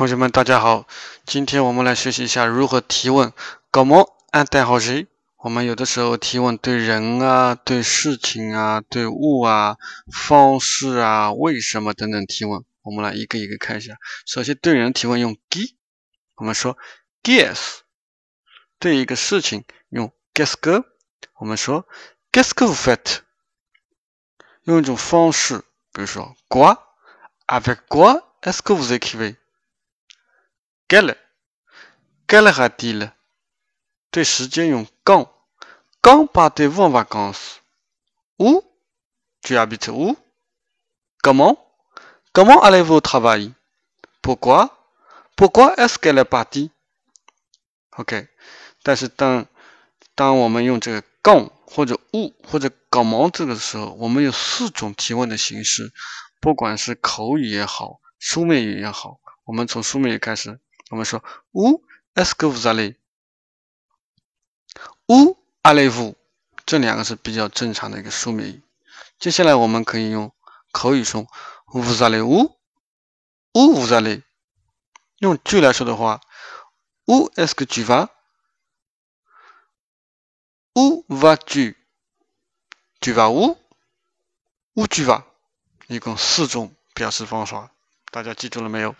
同学们，大家好，今天我们来学习一下如何提问。搞么按代号谁我们有的时候提问对人啊、对事情啊、对物啊、方式啊、为什么等等提问，我们来一个一个看一下。首先对人提问用 G，我们说 Guess。对一个事情用 Guess go，我们说 Guess go fat。用一种方式，比如说 Quoi，avec quoi est-ce que vous écrivez？quelle quelle heure-t-il？对时间用 quand quand partez-vous en vacances? Où tu habites où? Comment comment allez-vous au travail? Pourquoi pourquoi est-ce qu'elle est partie? OK，但是当当我们用这个 quand 或者 où 或者 comment 这个时候，我们有四种提问的形式，不管是口语也好，书面语也好，我们从书面语开始。我们说 Où est-ce que vous allez？Où allez-vous？这两个是比较正常的一个书面语。接下来我们可以用口语说 Vous allez où？Où vous allez？用句来说的话，Où est-ce que tu vas？Où vas-tu？Tu vas où？Où tu vas？一共四种表示方法，大家记住了没有？